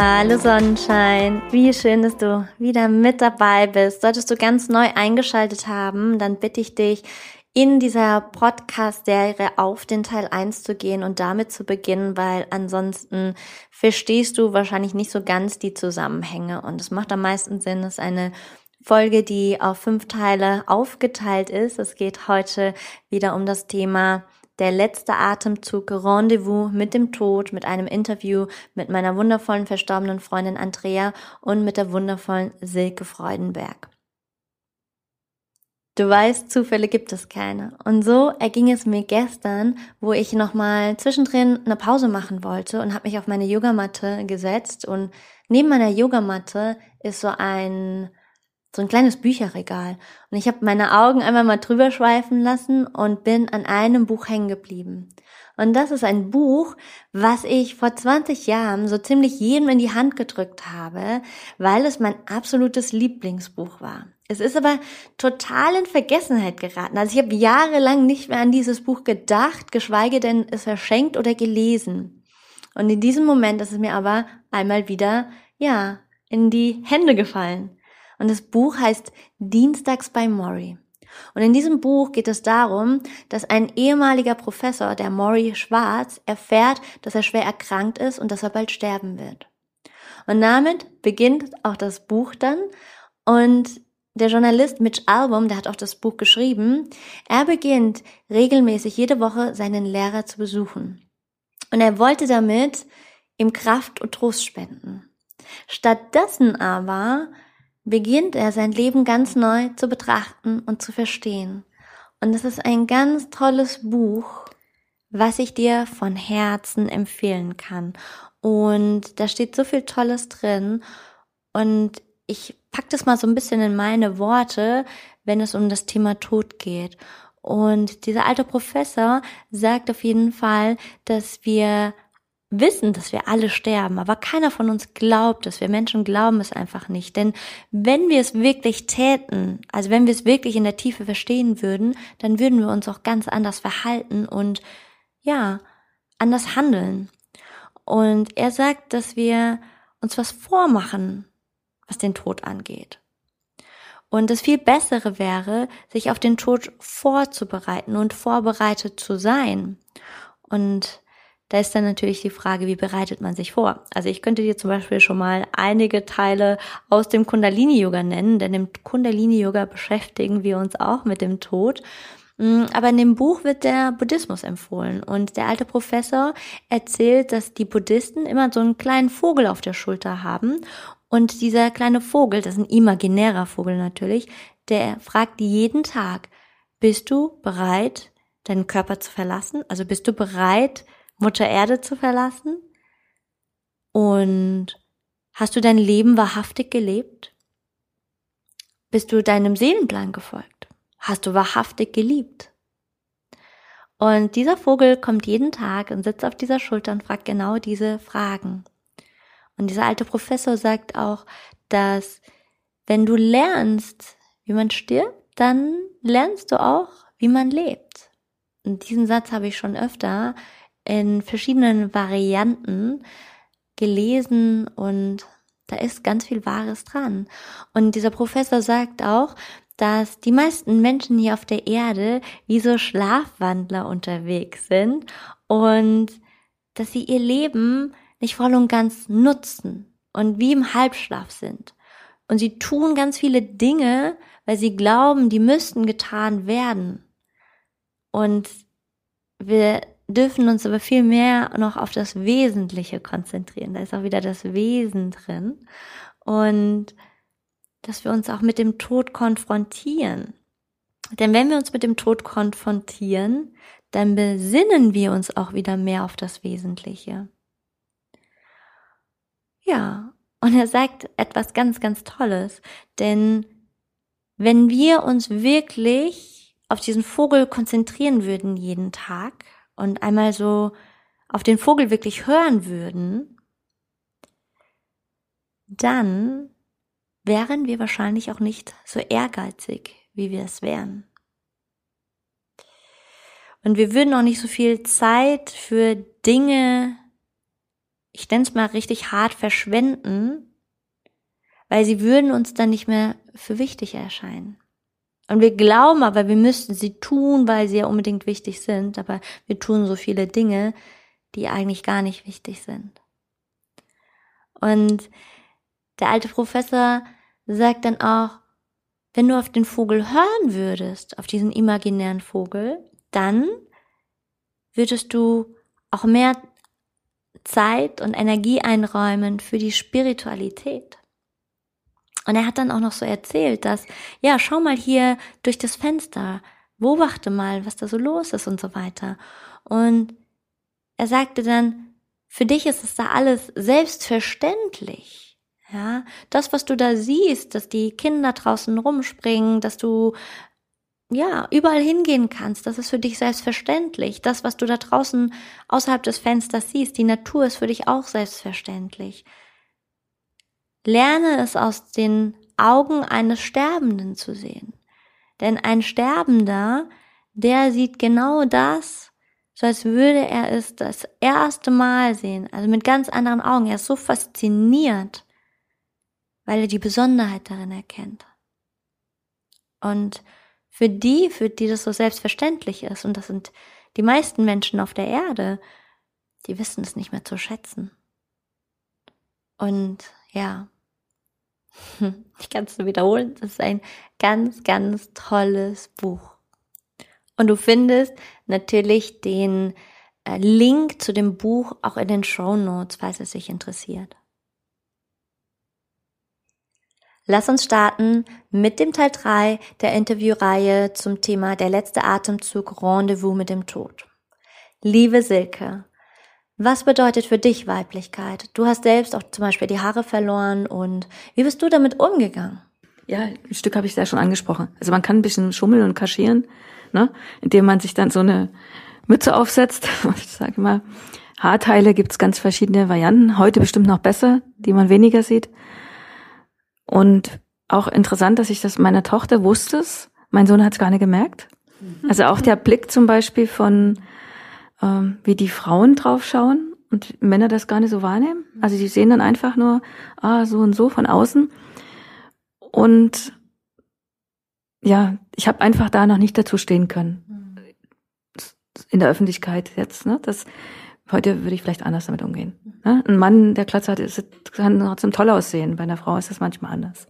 Hallo Sonnenschein, wie schön, dass du wieder mit dabei bist. Solltest du ganz neu eingeschaltet haben, dann bitte ich dich, in dieser Podcast-Serie auf den Teil 1 zu gehen und damit zu beginnen, weil ansonsten verstehst du wahrscheinlich nicht so ganz die Zusammenhänge. Und es macht am meisten Sinn, ist eine Folge, die auf fünf Teile aufgeteilt ist. Es geht heute wieder um das Thema der letzte Atemzug, Rendezvous mit dem Tod, mit einem Interview mit meiner wundervollen verstorbenen Freundin Andrea und mit der wundervollen Silke Freudenberg. Du weißt, Zufälle gibt es keine. Und so erging es mir gestern, wo ich nochmal zwischendrin eine Pause machen wollte und habe mich auf meine Yogamatte gesetzt und neben meiner Yogamatte ist so ein so ein kleines Bücherregal und ich habe meine Augen einmal mal drüber schweifen lassen und bin an einem Buch hängen geblieben. Und das ist ein Buch, was ich vor 20 Jahren so ziemlich jedem in die Hand gedrückt habe, weil es mein absolutes Lieblingsbuch war. Es ist aber total in Vergessenheit geraten. Also ich habe jahrelang nicht mehr an dieses Buch gedacht, geschweige denn es verschenkt oder gelesen. Und in diesem Moment ist es mir aber einmal wieder, ja, in die Hände gefallen. Und das Buch heißt Dienstags bei Maury. Und in diesem Buch geht es darum, dass ein ehemaliger Professor, der Maury Schwarz, erfährt, dass er schwer erkrankt ist und dass er bald sterben wird. Und damit beginnt auch das Buch dann und der Journalist Mitch Album, der hat auch das Buch geschrieben, er beginnt regelmäßig jede Woche seinen Lehrer zu besuchen. Und er wollte damit ihm Kraft und Trost spenden. Stattdessen aber beginnt er sein Leben ganz neu zu betrachten und zu verstehen. Und es ist ein ganz tolles Buch, was ich dir von Herzen empfehlen kann. Und da steht so viel Tolles drin. Und ich pack das mal so ein bisschen in meine Worte, wenn es um das Thema Tod geht. Und dieser alte Professor sagt auf jeden Fall, dass wir wissen, dass wir alle sterben, aber keiner von uns glaubt es. Wir Menschen glauben es einfach nicht. Denn wenn wir es wirklich täten, also wenn wir es wirklich in der Tiefe verstehen würden, dann würden wir uns auch ganz anders verhalten und ja, anders handeln. Und er sagt, dass wir uns was vormachen, was den Tod angeht. Und das viel Bessere wäre, sich auf den Tod vorzubereiten und vorbereitet zu sein. Und da ist dann natürlich die Frage, wie bereitet man sich vor? Also ich könnte dir zum Beispiel schon mal einige Teile aus dem Kundalini-Yoga nennen, denn im Kundalini-Yoga beschäftigen wir uns auch mit dem Tod. Mm, aber in dem Buch wird der Buddhismus empfohlen und der alte Professor erzählt, dass die Buddhisten immer so einen kleinen Vogel auf der Schulter haben und dieser kleine Vogel, das ist ein imaginärer Vogel natürlich, der fragt jeden Tag, bist du bereit, deinen Körper zu verlassen? Also bist du bereit, Mutter Erde zu verlassen? Und hast du dein Leben wahrhaftig gelebt? Bist du deinem Seelenplan gefolgt? Hast du wahrhaftig geliebt? Und dieser Vogel kommt jeden Tag und sitzt auf dieser Schulter und fragt genau diese Fragen. Und dieser alte Professor sagt auch, dass wenn du lernst, wie man stirbt, dann lernst du auch, wie man lebt. Und diesen Satz habe ich schon öfter in verschiedenen Varianten gelesen und da ist ganz viel Wahres dran. Und dieser Professor sagt auch, dass die meisten Menschen hier auf der Erde wie so Schlafwandler unterwegs sind und dass sie ihr Leben nicht voll und ganz nutzen und wie im Halbschlaf sind. Und sie tun ganz viele Dinge, weil sie glauben, die müssten getan werden. Und wir dürfen uns aber viel mehr noch auf das Wesentliche konzentrieren. Da ist auch wieder das Wesen drin. Und dass wir uns auch mit dem Tod konfrontieren. Denn wenn wir uns mit dem Tod konfrontieren, dann besinnen wir uns auch wieder mehr auf das Wesentliche. Ja, und er sagt etwas ganz, ganz Tolles, denn wenn wir uns wirklich auf diesen Vogel konzentrieren würden jeden Tag und einmal so auf den Vogel wirklich hören würden, dann wären wir wahrscheinlich auch nicht so ehrgeizig, wie wir es wären. Und wir würden auch nicht so viel Zeit für Dinge, ich nenne es mal richtig hart, verschwenden, weil sie würden uns dann nicht mehr für wichtig erscheinen. Und wir glauben aber, wir müssten sie tun, weil sie ja unbedingt wichtig sind, aber wir tun so viele Dinge, die eigentlich gar nicht wichtig sind. Und der alte Professor sagt dann auch, wenn du auf den Vogel hören würdest, auf diesen imaginären Vogel, dann würdest du auch mehr Zeit und Energie einräumen für die Spiritualität. Und er hat dann auch noch so erzählt, dass, ja, schau mal hier durch das Fenster, beobachte mal, was da so los ist und so weiter. Und er sagte dann, für dich ist es da alles selbstverständlich. Ja, das, was du da siehst, dass die Kinder draußen rumspringen, dass du ja, überall hingehen kannst. Das ist für dich selbstverständlich. Das, was du da draußen außerhalb des Fensters siehst, die Natur ist für dich auch selbstverständlich. Lerne es aus den Augen eines Sterbenden zu sehen. Denn ein Sterbender, der sieht genau das, so als würde er es das erste Mal sehen, also mit ganz anderen Augen. Er ist so fasziniert, weil er die Besonderheit darin erkennt. Und für die, für die das so selbstverständlich ist, und das sind die meisten Menschen auf der Erde, die wissen es nicht mehr zu schätzen. Und ja, Ich kann es nur wiederholen, das ist ein ganz, ganz tolles Buch. Und du findest natürlich den äh, Link zu dem Buch auch in den Show Notes, falls es sich interessiert. Lass uns starten mit dem Teil 3 der Interviewreihe zum Thema Der letzte Atemzug Rendezvous mit dem Tod. Liebe Silke, was bedeutet für dich Weiblichkeit? Du hast selbst auch zum Beispiel die Haare verloren und wie bist du damit umgegangen? Ja, ein Stück habe ich da schon angesprochen. Also man kann ein bisschen schummeln und kaschieren, ne? indem man sich dann so eine Mütze aufsetzt. Ich sage mal, Haarteile gibt's ganz verschiedene Varianten. Heute bestimmt noch besser, die man weniger sieht. Und auch interessant, dass ich das meiner Tochter wusste es. Mein Sohn hat es gar nicht gemerkt. Also auch der Blick zum Beispiel von ähm, wie die Frauen draufschauen und Männer das gar nicht so wahrnehmen. Also die sehen dann einfach nur, ah, so und so von außen. Und ja, ich habe einfach da noch nicht dazu stehen können. In der Öffentlichkeit jetzt. Ne? Das, heute würde ich vielleicht anders damit umgehen. Ne? Ein Mann, der Klatz hat, ist, kann trotzdem toll aussehen. Bei einer Frau ist das manchmal anders.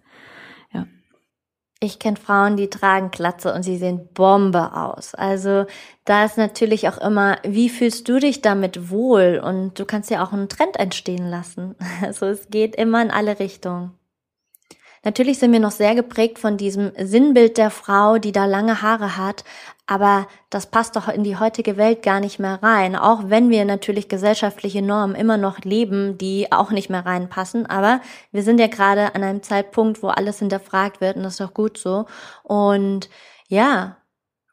Ich kenne Frauen, die tragen Glatze und sie sehen Bombe aus. Also da ist natürlich auch immer, wie fühlst du dich damit wohl? Und du kannst ja auch einen Trend entstehen lassen. Also es geht immer in alle Richtungen. Natürlich sind wir noch sehr geprägt von diesem Sinnbild der Frau, die da lange Haare hat, aber das passt doch in die heutige Welt gar nicht mehr rein, auch wenn wir natürlich gesellschaftliche Normen immer noch leben, die auch nicht mehr reinpassen, aber wir sind ja gerade an einem Zeitpunkt, wo alles hinterfragt wird und das ist doch gut so. Und ja,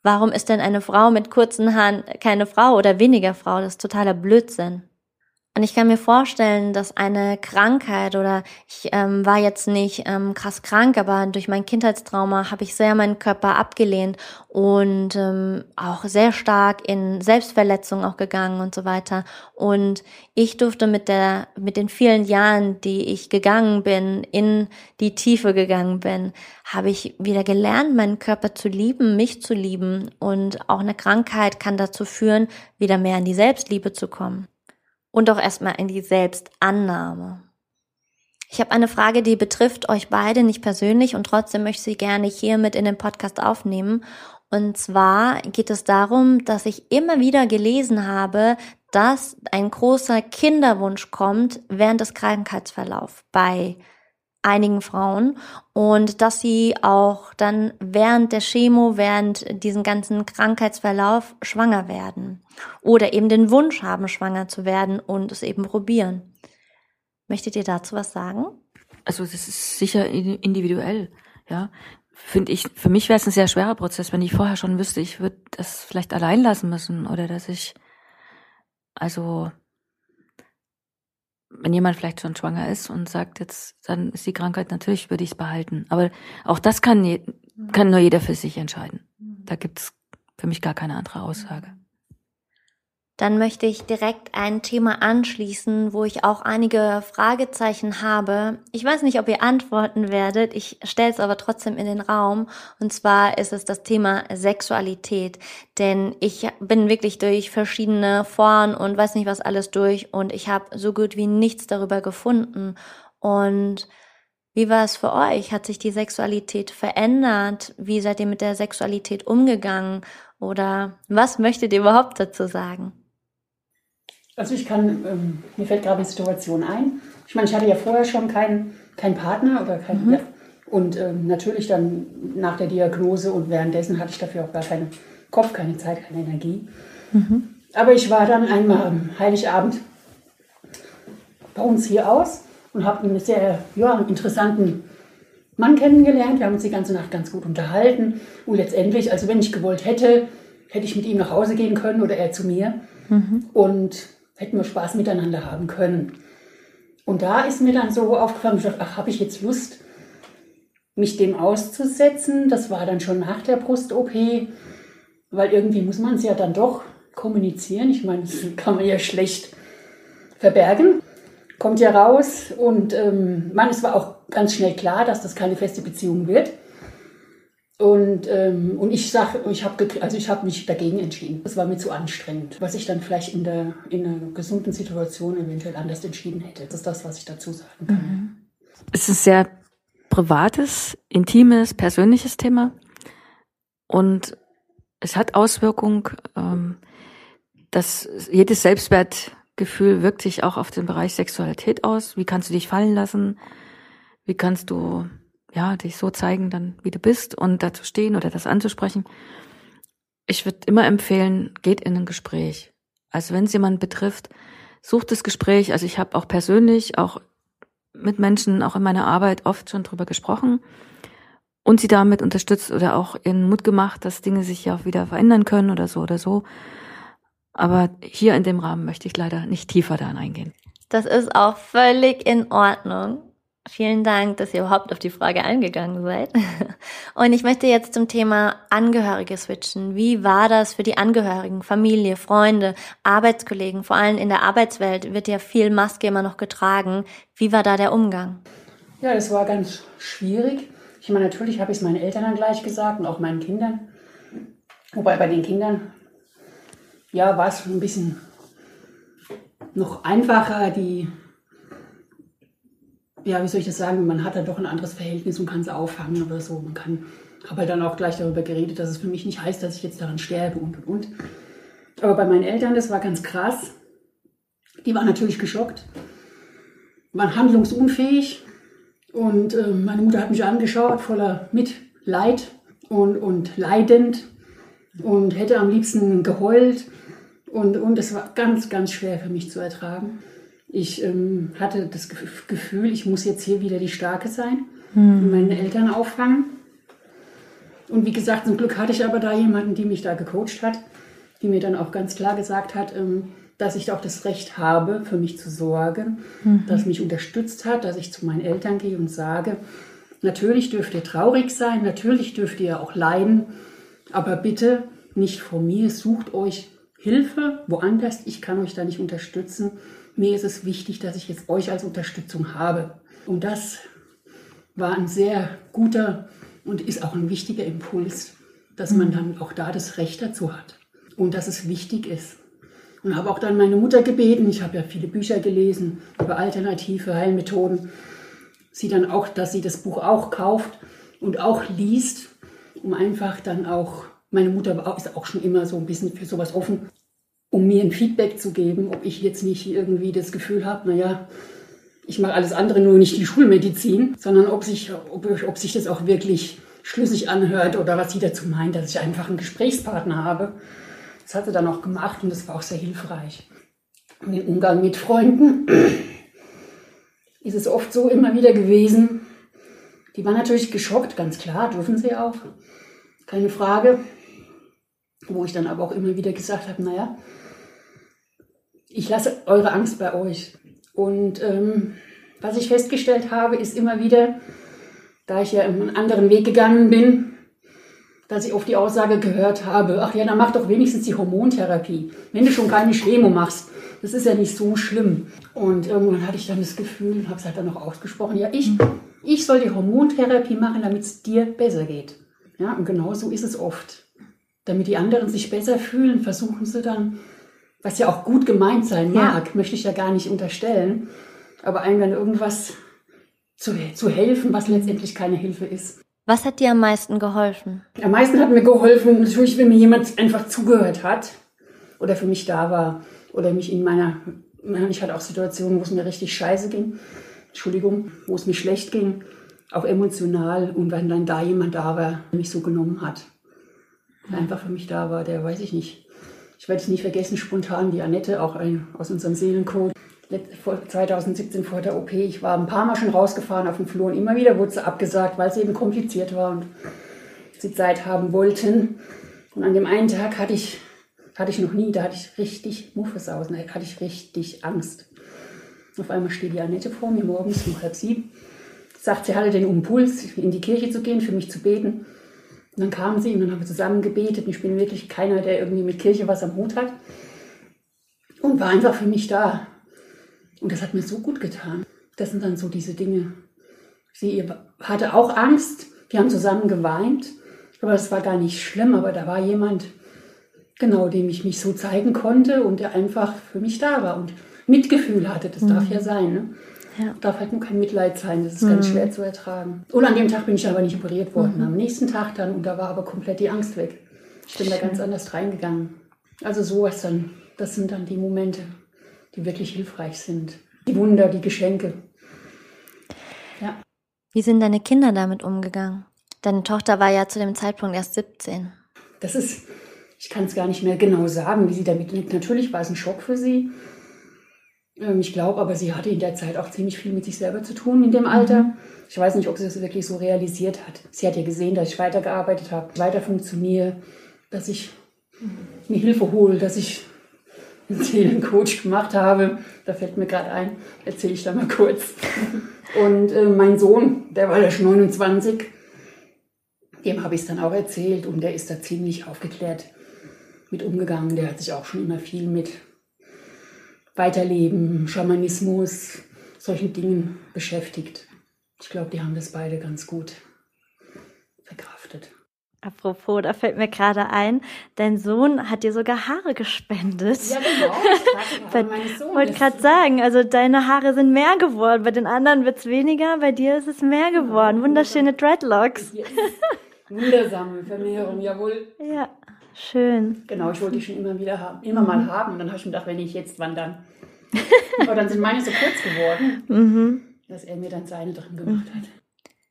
warum ist denn eine Frau mit kurzen Haaren keine Frau oder weniger Frau? Das ist totaler Blödsinn. Und ich kann mir vorstellen, dass eine Krankheit oder ich ähm, war jetzt nicht ähm, krass krank, aber durch mein Kindheitstrauma habe ich sehr meinen Körper abgelehnt und ähm, auch sehr stark in Selbstverletzung auch gegangen und so weiter. Und ich durfte mit der mit den vielen Jahren, die ich gegangen bin, in die Tiefe gegangen bin, habe ich wieder gelernt, meinen Körper zu lieben, mich zu lieben. Und auch eine Krankheit kann dazu führen, wieder mehr in die Selbstliebe zu kommen und auch erstmal in die Selbstannahme. Ich habe eine Frage, die betrifft euch beide nicht persönlich und trotzdem möchte ich sie gerne hier mit in den Podcast aufnehmen. Und zwar geht es darum, dass ich immer wieder gelesen habe, dass ein großer Kinderwunsch kommt während des Krankheitsverlaufs bei einigen Frauen und dass sie auch dann während der Chemo, während diesen ganzen Krankheitsverlauf schwanger werden oder eben den Wunsch haben, schwanger zu werden und es eben probieren. Möchtet ihr dazu was sagen? Also das ist sicher individuell, ja. finde ich, für mich wäre es ein sehr schwerer Prozess, wenn ich vorher schon wüsste, ich würde das vielleicht allein lassen müssen oder dass ich, also, wenn jemand vielleicht schon schwanger ist und sagt, jetzt, dann ist die Krankheit, natürlich würde ich es behalten. Aber auch das kann, kann nur jeder für sich entscheiden. Da gibt's für mich gar keine andere Aussage. Dann möchte ich direkt ein Thema anschließen, wo ich auch einige Fragezeichen habe. Ich weiß nicht, ob ihr antworten werdet, ich stelle es aber trotzdem in den Raum. Und zwar ist es das Thema Sexualität. Denn ich bin wirklich durch verschiedene Foren und weiß nicht was alles durch und ich habe so gut wie nichts darüber gefunden. Und wie war es für euch? Hat sich die Sexualität verändert? Wie seid ihr mit der Sexualität umgegangen? Oder was möchtet ihr überhaupt dazu sagen? Also ich kann, ähm, mir fällt gerade eine Situation ein. Ich meine, ich hatte ja vorher schon keinen keinen Partner oder keinen, mhm. ja. Und ähm, natürlich dann nach der Diagnose und währenddessen hatte ich dafür auch gar keinen Kopf, keine Zeit, keine Energie. Mhm. Aber ich war dann einmal am Heiligabend bei uns hier aus und habe einen sehr ja, interessanten Mann kennengelernt. Wir haben uns die ganze Nacht ganz gut unterhalten. Und letztendlich, also wenn ich gewollt hätte, hätte ich mit ihm nach Hause gehen können oder er zu mir. Mhm. Und hätten wir Spaß miteinander haben können. Und da ist mir dann so aufgefallen, ich dachte, ach, habe ich jetzt Lust, mich dem auszusetzen? Das war dann schon nach der Brust-OP, weil irgendwie muss man es ja dann doch kommunizieren. Ich meine, das kann man ja schlecht verbergen. Kommt ja raus und ähm, man, es war auch ganz schnell klar, dass das keine feste Beziehung wird. Und, ähm, und ich sage, ich habe also ich mich dagegen entschieden. Das war mir zu anstrengend, was ich dann vielleicht in der in einer gesunden Situation eventuell anders entschieden hätte. Das ist das, was ich dazu sagen kann. Mhm. Es ist ein sehr privates, intimes, persönliches Thema und es hat Auswirkung. Ähm, dass jedes Selbstwertgefühl wirkt sich auch auf den Bereich Sexualität aus. Wie kannst du dich fallen lassen? Wie kannst du ja, dich so zeigen, dann wie du bist und dazu stehen oder das anzusprechen. Ich würde immer empfehlen, geht in ein Gespräch. Also wenn es jemand betrifft, sucht das Gespräch. Also ich habe auch persönlich, auch mit Menschen, auch in meiner Arbeit oft schon drüber gesprochen und sie damit unterstützt oder auch ihren Mut gemacht, dass Dinge sich ja auch wieder verändern können oder so oder so. Aber hier in dem Rahmen möchte ich leider nicht tiefer da eingehen. Das ist auch völlig in Ordnung. Vielen Dank, dass ihr überhaupt auf die Frage eingegangen seid. Und ich möchte jetzt zum Thema Angehörige switchen. Wie war das für die Angehörigen, Familie, Freunde, Arbeitskollegen? Vor allem in der Arbeitswelt wird ja viel Maske immer noch getragen. Wie war da der Umgang? Ja, das war ganz schwierig. Ich meine, natürlich habe ich es meinen Eltern dann gleich gesagt und auch meinen Kindern. Wobei bei den Kindern, ja, war es ein bisschen noch einfacher, die ja, wie soll ich das sagen, man hat da doch ein anderes Verhältnis und kann es auffangen oder so. Man kann, habe halt dann auch gleich darüber geredet, dass es für mich nicht heißt, dass ich jetzt daran sterbe und und und. Aber bei meinen Eltern, das war ganz krass. Die waren natürlich geschockt, waren handlungsunfähig und äh, meine Mutter hat mich angeschaut, voller Mitleid und, und leidend und hätte am liebsten geheult und, und es war ganz, ganz schwer für mich zu ertragen. Ich ähm, hatte das Gefühl, ich muss jetzt hier wieder die Starke sein mhm. und meine Eltern auffangen. Und wie gesagt, zum Glück hatte ich aber da jemanden, die mich da gecoacht hat, die mir dann auch ganz klar gesagt hat, ähm, dass ich auch das Recht habe, für mich zu sorgen, mhm. dass mich unterstützt hat, dass ich zu meinen Eltern gehe und sage, natürlich dürft ihr traurig sein, natürlich dürft ihr auch leiden, aber bitte nicht vor mir, sucht euch Hilfe woanders, ich kann euch da nicht unterstützen mir ist es wichtig, dass ich jetzt euch als Unterstützung habe. Und das war ein sehr guter und ist auch ein wichtiger Impuls, dass man dann auch da das Recht dazu hat und dass es wichtig ist. Und habe auch dann meine Mutter gebeten, ich habe ja viele Bücher gelesen über alternative Heilmethoden, sie dann auch, dass sie das Buch auch kauft und auch liest, um einfach dann auch, meine Mutter ist auch schon immer so ein bisschen für sowas offen, um mir ein Feedback zu geben, ob ich jetzt nicht irgendwie das Gefühl habe, naja, ich mache alles andere, nur nicht die Schulmedizin, sondern ob sich, ob, ob sich das auch wirklich schlüssig anhört oder was sie dazu meint, dass ich einfach einen Gesprächspartner habe. Das hat sie dann auch gemacht und das war auch sehr hilfreich. Und im Umgang mit Freunden ist es oft so immer wieder gewesen, Die waren natürlich geschockt, ganz klar, dürfen sie auch. Keine Frage. Wo ich dann aber auch immer wieder gesagt habe, naja, ich lasse eure Angst bei euch. Und ähm, was ich festgestellt habe, ist immer wieder, da ich ja einen anderen Weg gegangen bin, dass ich oft die Aussage gehört habe, ach ja, dann mach doch wenigstens die Hormontherapie. Wenn du schon keine Chemo machst, das ist ja nicht so schlimm. Und irgendwann hatte ich dann das Gefühl, habe es halt dann noch ausgesprochen, ja, ich, ich soll die Hormontherapie machen, damit es dir besser geht. Ja, und genau so ist es oft. Damit die anderen sich besser fühlen, versuchen sie dann, was ja auch gut gemeint sein mag, ja. möchte ich ja gar nicht unterstellen, aber einem dann irgendwas zu, zu helfen, was letztendlich keine Hilfe ist. Was hat dir am meisten geholfen? Am meisten hat mir geholfen, natürlich, wenn mir jemand einfach zugehört hat oder für mich da war oder mich in meiner, ich hatte auch Situationen, wo es mir richtig scheiße ging, Entschuldigung, wo es mir schlecht ging, auch emotional und wenn dann da jemand da war, der mich so genommen hat, der einfach für mich da war, der weiß ich nicht. Ich werde es nicht vergessen, spontan die Annette, auch ein, aus unserem Seelencode, 2017 vor der OP. Ich war ein paar Mal schon rausgefahren auf dem Flur und immer wieder wurde sie abgesagt, weil es eben kompliziert war und sie Zeit haben wollten. Und an dem einen Tag hatte ich, hatte ich noch nie, da hatte ich richtig Muffesausen, da hatte ich richtig Angst. Auf einmal steht die Annette vor mir morgens um halb sieben, sagt, sie hatte den Impuls, in die Kirche zu gehen, für mich zu beten. Und dann kam sie und dann haben wir zusammen gebetet. Ich bin wirklich keiner, der irgendwie mit Kirche was am Hut hat. Und war einfach für mich da. Und das hat mir so gut getan. Das sind dann so diese Dinge. Sie hatte auch Angst. Wir haben zusammen geweint. Aber das war gar nicht schlimm. Aber da war jemand, genau, dem ich mich so zeigen konnte und der einfach für mich da war und Mitgefühl hatte. Das mhm. darf ja sein. Ne? Ja. Darf halt nur kein Mitleid sein. Das ist mhm. ganz schwer zu ertragen. Und an dem Tag bin ich aber nicht operiert worden. Mhm. Am nächsten Tag dann. Und da war aber komplett die Angst weg. Ich bin Schön. da ganz anders reingegangen. Also sowas dann. Das sind dann die Momente die wirklich hilfreich sind. Die Wunder, die Geschenke. Ja. Wie sind deine Kinder damit umgegangen? Deine Tochter war ja zu dem Zeitpunkt erst 17. Das ist, ich kann es gar nicht mehr genau sagen, wie sie damit liegt. Natürlich war es ein Schock für sie. Ähm, ich glaube aber, sie hatte in der Zeit auch ziemlich viel mit sich selber zu tun in dem Alter. Mhm. Ich weiß nicht, ob sie das wirklich so realisiert hat. Sie hat ja gesehen, dass ich weitergearbeitet habe, weiter funktioniere, dass ich mir Hilfe hole, dass ich einen Seelencoach gemacht habe. Da fällt mir gerade ein, erzähle ich da mal kurz. Und äh, mein Sohn, der war ja schon 29, dem habe ich es dann auch erzählt und der ist da ziemlich aufgeklärt mit umgegangen. Der hat sich auch schon immer viel mit Weiterleben, Schamanismus, solchen Dingen beschäftigt. Ich glaube, die haben das beide ganz gut verkraftet. Apropos, da fällt mir gerade ein, dein Sohn hat dir sogar Haare gespendet. Ja, genau. Ich wollte gerade sagen, also deine Haare sind mehr geworden. Bei den anderen wird es weniger, bei dir ist es mehr genau. geworden. Wunderschöne Dreadlocks. Yes. Wundersame Vermehrung, jawohl. Ja, schön. Genau, ich wollte die schon immer wieder haben, immer mhm. mal haben. Und dann habe ich mir gedacht, wenn ich jetzt, wann dann? Aber dann sind meine so kurz geworden, mhm. dass er mir dann seine drin gemacht hat.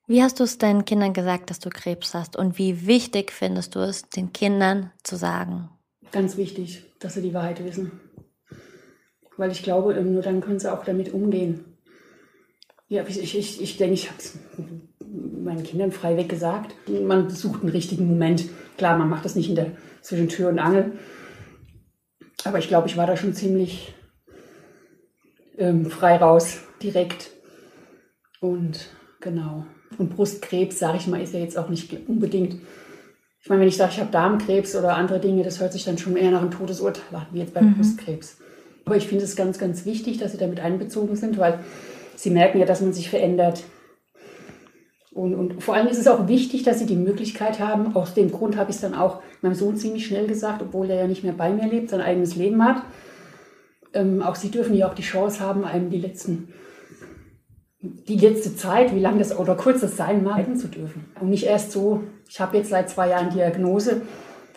Wie hast du es deinen Kindern gesagt, dass du Krebs hast? Und wie wichtig findest du es, den Kindern zu sagen? Ganz wichtig, dass sie die Wahrheit wissen. Weil ich glaube, nur dann können sie auch damit umgehen. Ja, ich, ich, ich denke, ich habe es meinen Kindern freiweg gesagt. Man sucht einen richtigen Moment. Klar, man macht das nicht in der, zwischen Tür und Angel. Aber ich glaube, ich war da schon ziemlich ähm, frei raus, direkt. Und genau. Und Brustkrebs, sage ich mal, ist ja jetzt auch nicht unbedingt. Ich meine, wenn ich sage, ich habe Darmkrebs oder andere Dinge, das hört sich dann schon eher nach einem Todesurteil an, wie jetzt beim mhm. Brustkrebs. Aber ich finde es ganz, ganz wichtig, dass sie damit einbezogen sind, weil sie merken ja, dass man sich verändert. Und, und vor allem ist es auch wichtig, dass sie die Möglichkeit haben, aus dem Grund habe ich es dann auch meinem Sohn ziemlich schnell gesagt, obwohl er ja nicht mehr bei mir lebt, sein eigenes Leben hat. Ähm, auch sie dürfen ja auch die Chance haben, einem die letzten die letzte Zeit, wie lang das oder kurz das sein mag, zu dürfen. Und nicht erst so, ich habe jetzt seit zwei Jahren Diagnose,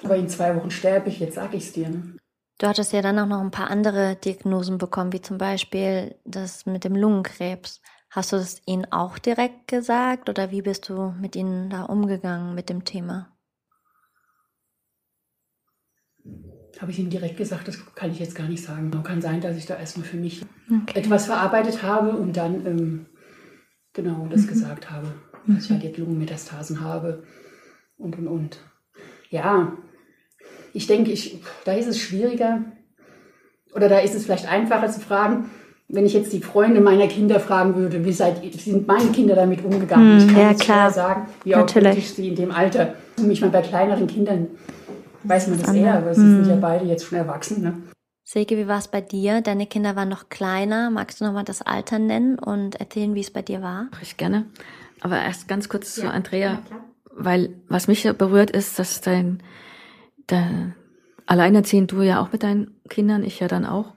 aber in zwei Wochen sterbe ich, jetzt sage ich es dir. Ne? Du hattest ja dann auch noch ein paar andere Diagnosen bekommen, wie zum Beispiel das mit dem Lungenkrebs. Hast du das ihnen auch direkt gesagt oder wie bist du mit ihnen da umgegangen mit dem Thema? Habe ich ihnen direkt gesagt, das kann ich jetzt gar nicht sagen. Kann sein, dass ich da erstmal für mich okay. etwas verarbeitet habe und dann ähm, genau das mhm. gesagt habe. dass ich halt jetzt Lungenmetastasen habe und und und. Ja, ich denke, ich, da ist es schwieriger oder da ist es vielleicht einfacher zu fragen, wenn ich jetzt die Freunde meiner Kinder fragen würde, wie seid, sind meine Kinder damit umgegangen? Hm, ich kann ja, klar. sagen, wie Natürlich. authentisch sie in dem Alter. Und mich mal bei kleineren Kindern weiß man das Anders. eher, aber sie Hm. sind ja beide jetzt schon erwachsen. Ne? Silke, wie war es bei dir? Deine Kinder waren noch kleiner. Magst du nochmal das Alter nennen und erzählen, wie es bei dir war? Mache ich gerne. Aber erst ganz kurz zu Ja, Andrea, klar. weil was mich ja berührt ist, dass dein, dein alleinerziehend du ja auch mit deinen Kindern, ich ja dann auch,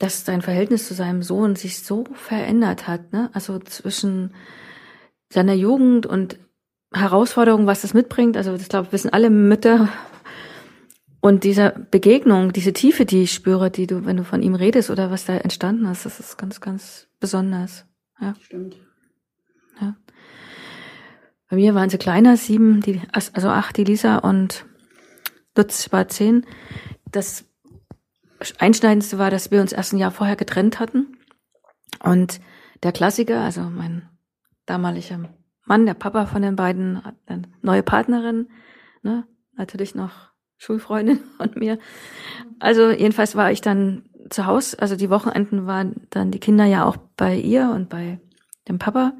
dass dein Verhältnis zu seinem Sohn sich so verändert hat, ne? Also zwischen seiner Jugend und Herausforderungen, was das mitbringt. Also das glaube ich wissen alle Mütter. Und dieser Begegnung, diese Tiefe, die ich spüre, die du, wenn du von ihm redest oder was da entstanden ist, das ist ganz, ganz besonders. Ja. Stimmt. Bei mir waren sie kleiner, sieben, die, also acht, die Lisa und Lutz war zehn. Das Einschneidendste war, dass wir uns erst ein Jahr vorher getrennt hatten. Und der Klassiker, also mein damaliger Mann, der Papa von den beiden, hat eine neue Partnerin, ne? natürlich noch Schulfreundin von mir. Also jedenfalls war ich dann zu Hause, also die Wochenenden waren dann die Kinder ja auch bei ihr und bei dem Papa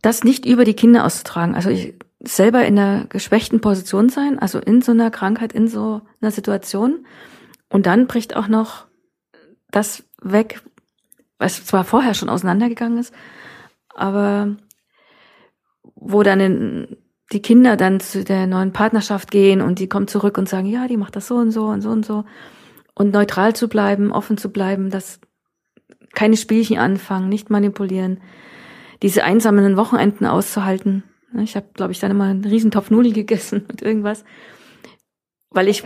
das nicht über die Kinder auszutragen. Also ich selber in einer geschwächten Position sein, also in so einer Krankheit, in so einer Situation. Und dann bricht auch noch das weg, was zwar vorher schon auseinandergegangen ist, aber wo dann in, die Kinder dann zu der neuen Partnerschaft gehen und die kommen zurück und sagen, ja, die macht das so und so und so und so. Und neutral zu bleiben, offen zu bleiben, dass keine Spielchen anfangen, nicht manipulieren diese einsamen Wochenenden auszuhalten. Ich habe, glaube ich, dann immer einen riesen Topf Nudeln gegessen und irgendwas, weil ich,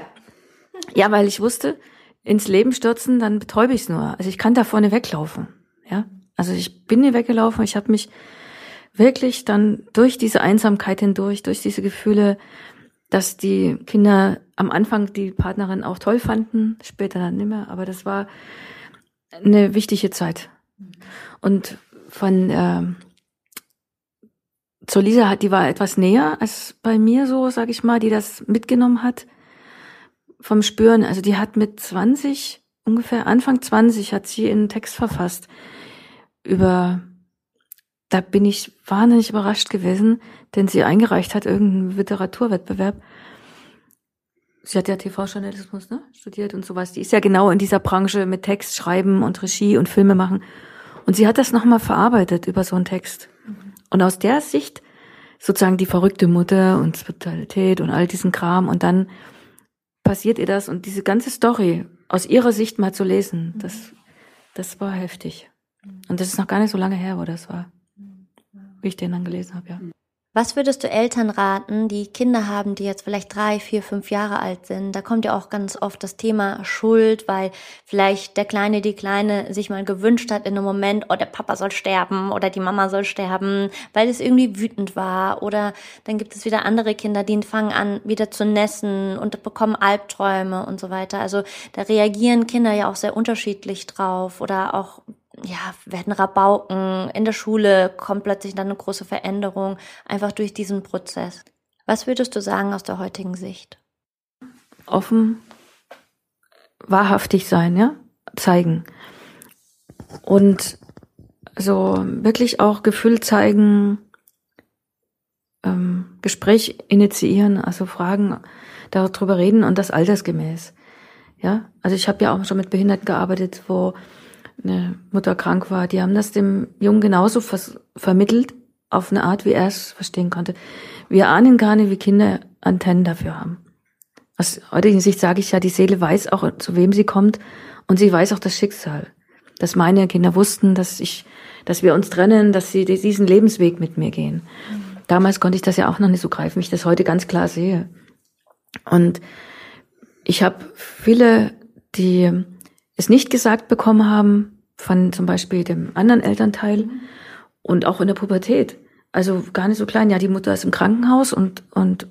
ja, weil ich wusste, ins Leben stürzen, dann betäube ich es nur. Also ich kann da vorne weglaufen. Ja, also ich bin nie weggelaufen. Ich habe mich wirklich dann durch diese Einsamkeit hindurch, durch diese Gefühle, dass die Kinder am Anfang die Partnerin auch toll fanden, später dann nicht mehr, aber das war eine wichtige Zeit. Und von ähm, zur Lisa hat, die war etwas näher als bei mir so, sag ich mal, die das mitgenommen hat vom Spüren. Also die hat mit 20, ungefähr Anfang 20, hat sie einen Text verfasst über, da bin ich wahnsinnig überrascht gewesen, denn sie eingereicht hat irgendeinen Literaturwettbewerb. Sie hat ja TV-Journalismus ne, studiert und sowas. Die ist ja genau in dieser Branche mit Text schreiben und Regie und Filme machen. Und sie hat das nochmal verarbeitet über so einen Text. Und aus der Sicht sozusagen die verrückte Mutter und Spiritualität und all diesen Kram und dann passiert ihr das und diese ganze Story aus ihrer Sicht mal zu lesen, das, das war heftig. Und das ist noch gar nicht so lange her, wo das war, wie ich den dann gelesen habe, ja. Was würdest du Eltern raten, die Kinder haben, die jetzt vielleicht drei, vier, fünf Jahre alt sind? Da kommt ja auch ganz oft das Thema Schuld, weil vielleicht der Kleine, die Kleine sich mal gewünscht hat in einem Moment, oh, der Papa soll sterben oder die Mama soll sterben, weil es irgendwie wütend war. Oder dann gibt es wieder andere Kinder, die fangen an, wieder zu nässen und bekommen Albträume und so weiter. Also da reagieren Kinder ja auch sehr unterschiedlich drauf oder auch ja, werden Rabauken, in der Schule kommt plötzlich dann eine große Veränderung, einfach durch diesen Prozess. Was würdest du sagen aus der heutigen Sicht? Offen, wahrhaftig sein, ja, zeigen. Und so wirklich auch Gefühl zeigen, ähm, Gespräch initiieren, also Fragen, darüber reden und das altersgemäß. Ja, also ich habe ja auch schon mit Behinderten gearbeitet, wo eine Mutter krank war. Die haben das dem Jungen genauso vers vermittelt, auf eine Art, wie er es verstehen konnte. Wir ahnen gar nicht, wie Kinder Antennen dafür haben. Aus heutiger Sicht sage ich ja, die Seele weiß auch, zu wem sie kommt und sie weiß auch das Schicksal. Dass meine Kinder wussten, dass ich, dass wir uns trennen, dass sie diesen Lebensweg mit mir gehen. Damals konnte ich das ja auch noch nicht so greifen, wie ich das heute ganz klar sehe. Und ich habe viele, die es nicht gesagt bekommen haben, von zum Beispiel dem anderen Elternteil und auch in der Pubertät. Also gar nicht so klein. Ja, die Mutter ist im Krankenhaus und, und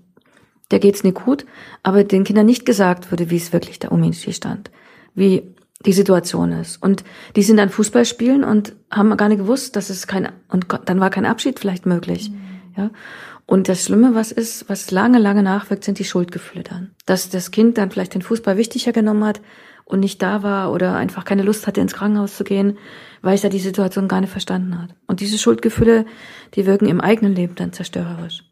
der geht's nicht gut, aber den Kindern nicht gesagt wurde, wie es wirklich da um ihn stand. Wie die Situation ist. Und die sind dann Fußball spielen und haben gar nicht gewusst, dass es kein, und dann war kein Abschied vielleicht möglich. Mhm. Ja. Und das Schlimme, was ist, was lange, lange nachwirkt, sind die Schuldgefühle dann. Dass das Kind dann vielleicht den Fußball wichtiger genommen hat und nicht da war oder einfach keine Lust hatte, ins Krankenhaus zu gehen, weil es ja die Situation gar nicht verstanden hat. Und diese Schuldgefühle, die wirken im eigenen Leben dann zerstörerisch.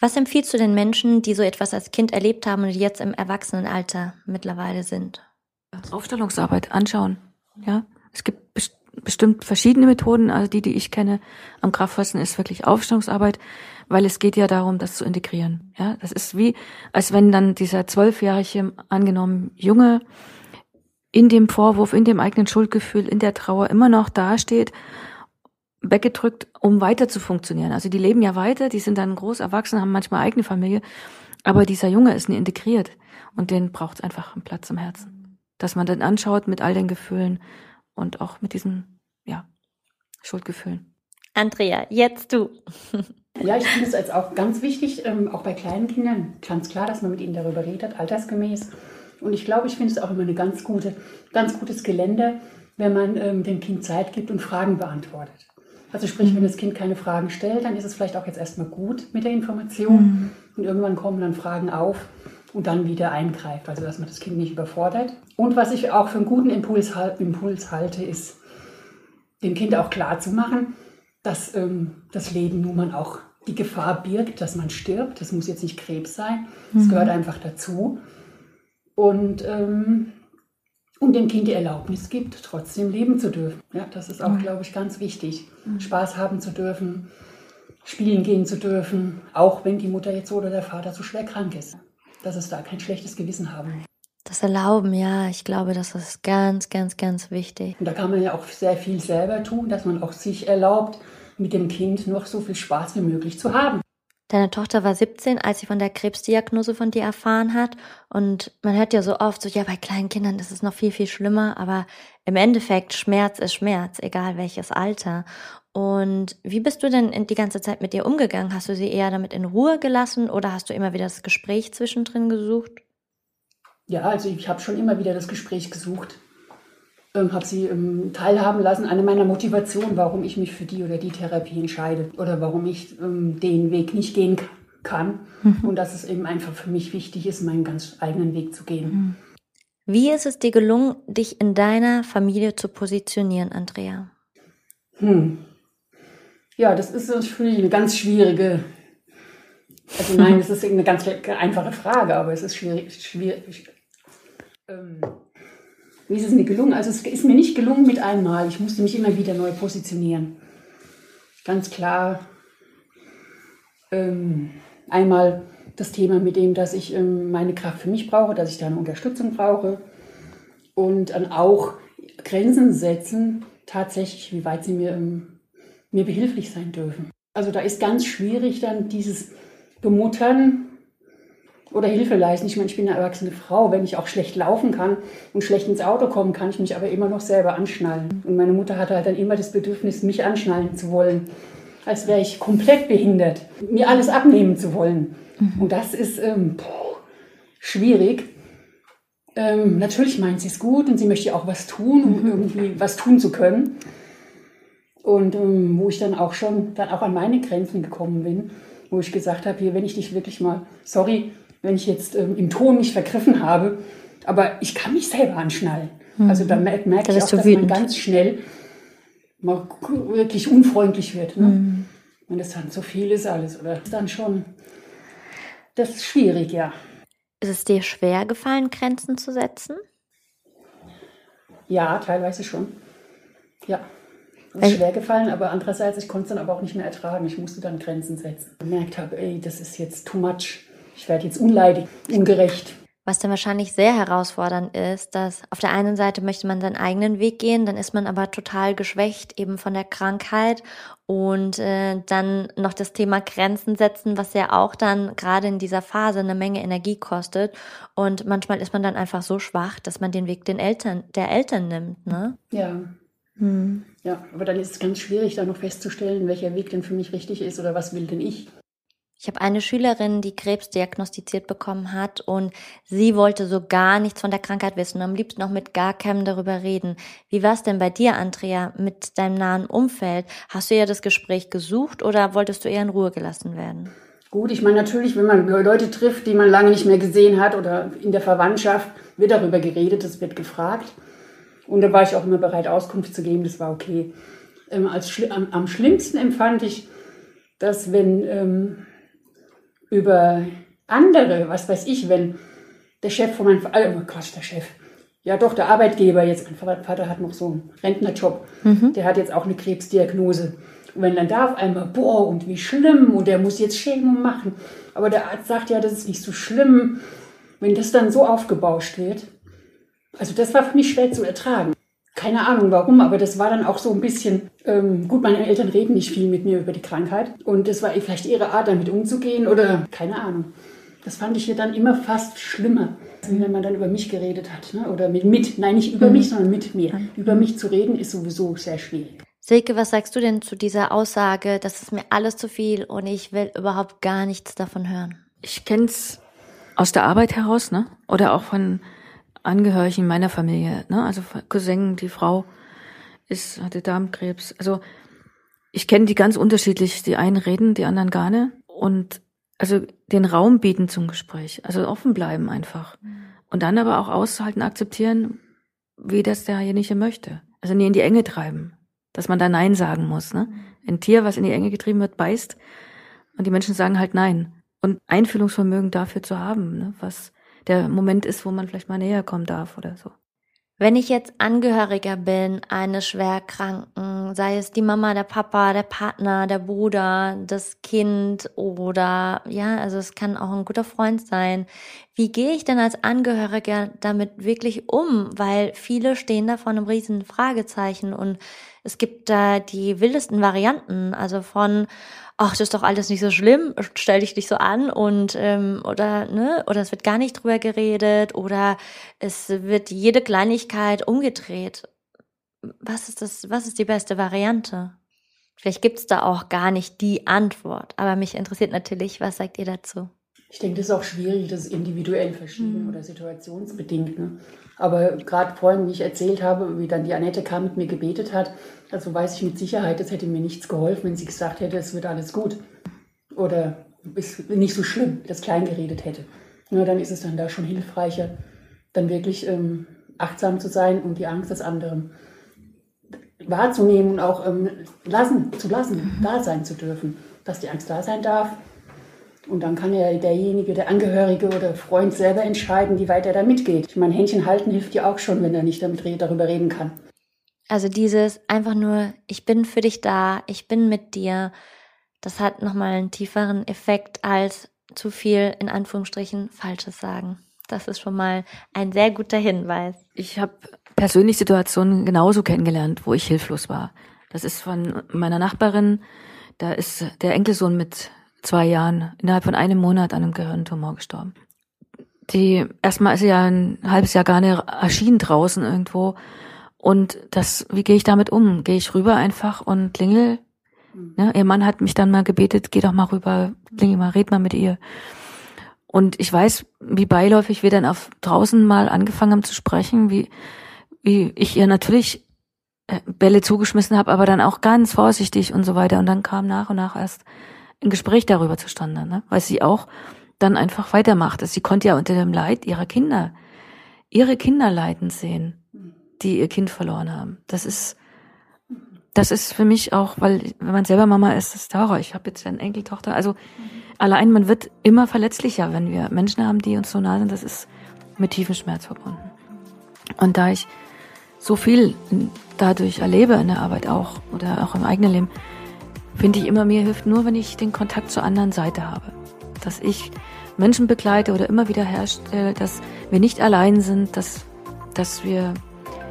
Was empfiehlst du den Menschen, die so etwas als Kind erlebt haben und jetzt im Erwachsenenalter mittlerweile sind? Aufstellungsarbeit anschauen. Ja, es gibt best bestimmt verschiedene Methoden. Also die, die ich kenne am Kraftfassen, ist wirklich Aufstellungsarbeit, weil es geht ja darum, das zu integrieren. Ja, das ist wie, als wenn dann dieser zwölfjährige angenommen Junge in dem Vorwurf, in dem eigenen Schuldgefühl, in der Trauer immer noch dasteht, weggedrückt, um weiter zu funktionieren. Also die leben ja weiter, die sind dann groß erwachsen, haben manchmal eigene Familie, aber dieser Junge ist nie integriert und den braucht es einfach einen Platz im Herzen. Dass man dann anschaut mit all den Gefühlen und auch mit diesen, ja, Schuldgefühlen. Andrea, jetzt du. Ja, ich finde es jetzt auch ganz wichtig, ähm, auch bei kleinen Kindern, ganz klar, dass man mit ihnen darüber redet, altersgemäß. Und ich glaube, ich finde es auch immer eine ganz gute, ganz gutes Gelände, wenn man ähm, dem Kind Zeit gibt und Fragen beantwortet. Also sprich, wenn das Kind keine Fragen stellt, dann ist es vielleicht auch jetzt erstmal gut mit der Information mhm. und irgendwann kommen dann Fragen auf und dann wieder eingreift, also dass man das Kind nicht überfordert. Und was ich auch für einen guten Impuls, Impuls halte, ist, dem Kind auch klar zu machen, dass ähm, das Leben nun mal auch die Gefahr birgt, dass man stirbt. Das muss jetzt nicht Krebs sein, das mhm. gehört einfach dazu und, ähm, und dem Kind die Erlaubnis gibt, trotzdem leben zu dürfen. Ja, das ist auch, mhm. glaube ich, ganz wichtig. Mhm. Spaß haben zu dürfen, spielen gehen zu dürfen, auch wenn die Mutter jetzt oder der Vater so schwer krank ist. Dass es da kein schlechtes Gewissen haben. Das Erlauben, ja, ich glaube, das ist ganz, ganz, ganz wichtig. Und da kann man ja auch sehr viel selber tun, dass man auch sich erlaubt, mit dem Kind noch so viel Spaß wie möglich zu haben. Deine Tochter war 17, als sie von der Krebsdiagnose von dir erfahren hat. Und man hört ja so oft so, ja, bei kleinen Kindern ist es noch viel, viel schlimmer. Aber im Endeffekt, Schmerz ist Schmerz, egal welches Alter. Und wie bist du denn die ganze Zeit mit ihr umgegangen? Hast du sie eher damit in Ruhe gelassen oder hast du immer wieder das Gespräch zwischendrin gesucht? Ja, also ich habe schon immer wieder das Gespräch gesucht ähm, habe sie ähm, teilhaben lassen an meiner Motivation, warum ich mich für die oder die Therapie entscheide oder warum ich ähm, den Weg nicht gehen kann mhm. und dass es eben einfach für mich wichtig ist, meinen ganz eigenen Weg zu gehen. Mhm. Wie ist es dir gelungen, dich in deiner Familie zu positionieren, Andrea? Hm. Ja, das ist natürlich eine ganz schwierige. Also nein, es ist eine ganz einfache Frage, aber es ist schwierig. schwierig ähm, wie ist es mir gelungen? Also es ist mir nicht gelungen mit einmal. Ich musste mich immer wieder neu positionieren. Ganz klar ähm, einmal das Thema mit dem, dass ich ähm, meine Kraft für mich brauche, dass ich da eine Unterstützung brauche und dann auch Grenzen setzen, tatsächlich, wie weit sie mir, ähm, mir behilflich sein dürfen. Also da ist ganz schwierig dann dieses Bemuttern oder Hilfe leisten. Ich meine, ich bin eine erwachsene Frau. Wenn ich auch schlecht laufen kann und schlecht ins Auto kommen, kann ich mich aber immer noch selber anschnallen. Und meine Mutter hatte halt dann immer das Bedürfnis, mich anschnallen zu wollen, als wäre ich komplett behindert, mir alles abnehmen zu wollen. Mhm. Und das ist ähm, puh, schwierig. Ähm, natürlich meint sie es gut und sie möchte auch was tun, um mhm. irgendwie was tun zu können. Und ähm, wo ich dann auch schon dann auch an meine Grenzen gekommen bin, wo ich gesagt habe, hier, wenn ich dich wirklich mal, sorry, wenn ich jetzt ähm, im Ton mich vergriffen habe, aber ich kann mich selber anschnallen. Mhm. Also da merke merk ich auch, dass wütend. man ganz schnell mal wirklich unfreundlich wird. Ne? Mhm. Wenn es dann zu viel ist alles. Oder dann schon, das ist schwierig, ja. Ist es dir schwer gefallen, Grenzen zu setzen? Ja, teilweise schon. Ja. Es ist schwer gefallen, aber andererseits, ich konnte es dann aber auch nicht mehr ertragen. Ich musste dann Grenzen setzen. Ich gemerkt habe, ey, das ist jetzt too much ich werde jetzt unleidig, ungerecht. Was dann wahrscheinlich sehr herausfordernd ist, dass auf der einen Seite möchte man seinen eigenen Weg gehen, dann ist man aber total geschwächt eben von der Krankheit und äh, dann noch das Thema Grenzen setzen, was ja auch dann gerade in dieser Phase eine Menge Energie kostet und manchmal ist man dann einfach so schwach, dass man den Weg den Eltern der Eltern nimmt, ne? Ja. Hm. Ja, aber dann ist es ganz schwierig, da noch festzustellen, welcher Weg denn für mich richtig ist oder was will denn ich. Ich habe eine Schülerin, die Krebs diagnostiziert bekommen hat und sie wollte so gar nichts von der Krankheit wissen und am liebsten auch mit gar keinem darüber reden. Wie war es denn bei dir, Andrea, mit deinem nahen Umfeld? Hast du ja das Gespräch gesucht oder wolltest du eher in Ruhe gelassen werden? Gut, ich meine natürlich, wenn man Leute trifft, die man lange nicht mehr gesehen hat oder in der Verwandtschaft, wird darüber geredet, es wird gefragt. Und da war ich auch immer bereit, Auskunft zu geben, das war okay. Ähm, als, am, am, schlimmsten empfand ich, dass wenn ähm, über andere, was weiß ich, wenn der Chef von meinem Vater, oh Gott, der Chef, ja doch, der Arbeitgeber jetzt, mein Vater hat noch so einen Rentnerjob, mhm. der hat jetzt auch eine Krebsdiagnose. Und wenn dann da auf einmal, boah, und wie schlimm, und der muss jetzt Chemo machen, aber der Arzt sagt ja, das ist nicht so schlimm, wenn das dann so aufgebauscht wird. Also das war für mich schwer zu ertragen. Keine Ahnung warum, aber das war dann auch so ein bisschen, ähm, gut, meine Eltern reden nicht viel mit mir über die Krankheit und das war vielleicht ihre Art, damit umzugehen oder keine Ahnung. Das fand ich ja dann immer fast schlimmer, wenn man dann über mich geredet hat. Ne? Oder mit, mit, nein, nicht über mhm. mich, sondern mit mir. Mhm. Über mich zu reden ist sowieso sehr schwierig. Silke, was sagst du denn zu dieser Aussage, das ist mir alles zu viel und ich will überhaupt gar nichts davon hören? Ich kenn's aus der Arbeit heraus, ne? Oder auch von Angehörigen meiner Familie, ne? Also Cousin, die Frau ist, hatte Darmkrebs. Also ich kenne die ganz unterschiedlich. Die einen reden, die anderen gar nicht. Und also den Raum bieten zum Gespräch. Also offen bleiben einfach. Und dann aber auch aushalten, akzeptieren, wie das derjenige möchte. Also nie in die Enge treiben. Dass man da Nein sagen muss. Ne? Ein Tier, was in die Enge getrieben wird, beißt. Und die Menschen sagen halt Nein. Und Einfühlungsvermögen dafür zu haben, ne? was der Moment ist, wo man vielleicht mal näher kommen darf oder so. Wenn ich jetzt Angehöriger bin eines Schwerkranken, sei es die Mama, der Papa, der Partner, der Bruder, das Kind oder ja, also es kann auch ein guter Freund sein. Wie gehe ich denn als Angehöriger damit wirklich um? Weil viele stehen da vor einem riesen Fragezeichen und es gibt da die wildesten Varianten, also von ach, das ist doch alles nicht so schlimm, stell dich nicht so an und ähm, oder ne oder es wird gar nicht drüber geredet oder es wird jede Kleinigkeit umgedreht. Was ist das? Was ist die beste Variante? Vielleicht gibt's da auch gar nicht die Antwort, aber mich interessiert natürlich, was sagt ihr dazu? Ich denke, das ist auch schwierig, das ist individuell verschieden mhm. oder situationsbedingt. Ne? Aber gerade vorhin, wie ich erzählt habe, wie dann die Annette kam, mit mir gebetet hat, also weiß ich mit Sicherheit, es hätte mir nichts geholfen, wenn sie gesagt hätte, es wird alles gut. Oder ist nicht so schlimm, das klein geredet hätte. Nur dann ist es dann da schon hilfreicher, dann wirklich ähm, achtsam zu sein und die Angst des anderen wahrzunehmen und auch ähm, lassen, zu lassen, mhm. da sein zu dürfen. Dass die Angst da sein darf, und dann kann ja derjenige, der Angehörige oder Freund selber entscheiden, wie weit er da mitgeht. Ich meine, Händchen halten hilft ja auch schon, wenn er nicht damit darüber reden kann. Also dieses einfach nur, ich bin für dich da, ich bin mit dir, das hat nochmal einen tieferen Effekt als zu viel in Anführungsstrichen Falsches sagen. Das ist schon mal ein sehr guter Hinweis. Ich habe persönlich Situationen genauso kennengelernt, wo ich hilflos war. Das ist von meiner Nachbarin, da ist der Enkelsohn mit zwei Jahren, innerhalb von einem Monat an einem Gehirntumor gestorben. Die, erstmal ist sie ja ein halbes Jahr gar nicht erschienen draußen irgendwo. Und das, wie gehe ich damit um? Gehe ich rüber einfach und klingel? Ja, ihr Mann hat mich dann mal gebetet, geh doch mal rüber, klingel mal, red mal mit ihr. Und ich weiß, wie beiläufig wir dann auf draußen mal angefangen haben zu sprechen, wie, wie ich ihr natürlich äh, Bälle zugeschmissen habe, aber dann auch ganz vorsichtig und so weiter. Und dann kam nach und nach erst ein Gespräch darüber zustande, ne? weil sie auch dann einfach weitermacht. Sie konnte ja unter dem Leid ihrer Kinder, ihre Kinder leiden sehen, die ihr Kind verloren haben. Das ist, das ist für mich auch, weil wenn man selber Mama ist, das ist Horror. Ich habe jetzt eine Enkeltochter. Also allein man wird immer verletzlicher, wenn wir Menschen haben, die uns so nah sind. Das ist mit tiefem Schmerz verbunden. Und da ich so viel dadurch erlebe in der Arbeit auch oder auch im eigenen Leben, finde ich immer, mir hilft nur, wenn ich den Kontakt zur anderen Seite habe. Dass ich Menschen begleite oder immer wieder herstelle, dass wir nicht allein sind, dass, dass wir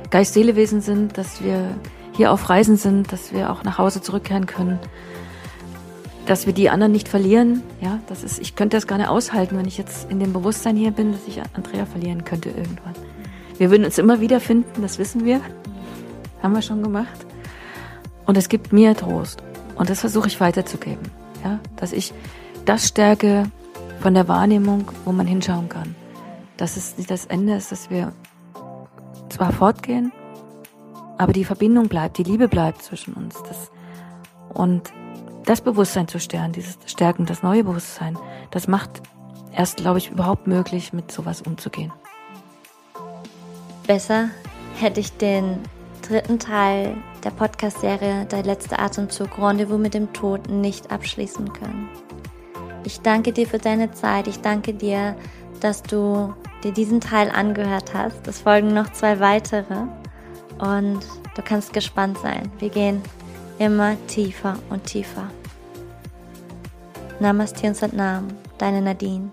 Geist-Seele-Wesen sind, dass wir hier auf Reisen sind, dass wir auch nach Hause zurückkehren können, dass wir die anderen nicht verlieren. Ja, das ist, ich könnte das gar nicht aushalten, wenn ich jetzt in dem Bewusstsein hier bin, dass ich Andrea verlieren könnte irgendwann. Wir würden uns immer wieder finden, das wissen wir. Haben wir schon gemacht. Und es gibt mir Trost. Und das versuche ich weiterzugeben. Ja, dass ich das stärke von der Wahrnehmung, wo man hinschauen kann. Dass es nicht das Ende ist, dass wir zwar fortgehen, aber die Verbindung bleibt, die Liebe bleibt zwischen uns. Das, und das Bewusstsein zu stärken, dieses Stärken, das neue Bewusstsein, das macht erst, glaube ich, überhaupt möglich, mit sowas umzugehen. Besser hätte ich den dritten Teil der Podcast-Serie Der letzte Atemzug Rendezvous mit dem Tod nicht abschließen können. Ich danke dir für deine Zeit. Ich danke dir, dass du dir diesen Teil angehört hast. Es folgen noch zwei weitere und du kannst gespannt sein. Wir gehen immer tiefer und tiefer. Namaste und Satnam, deine Nadine.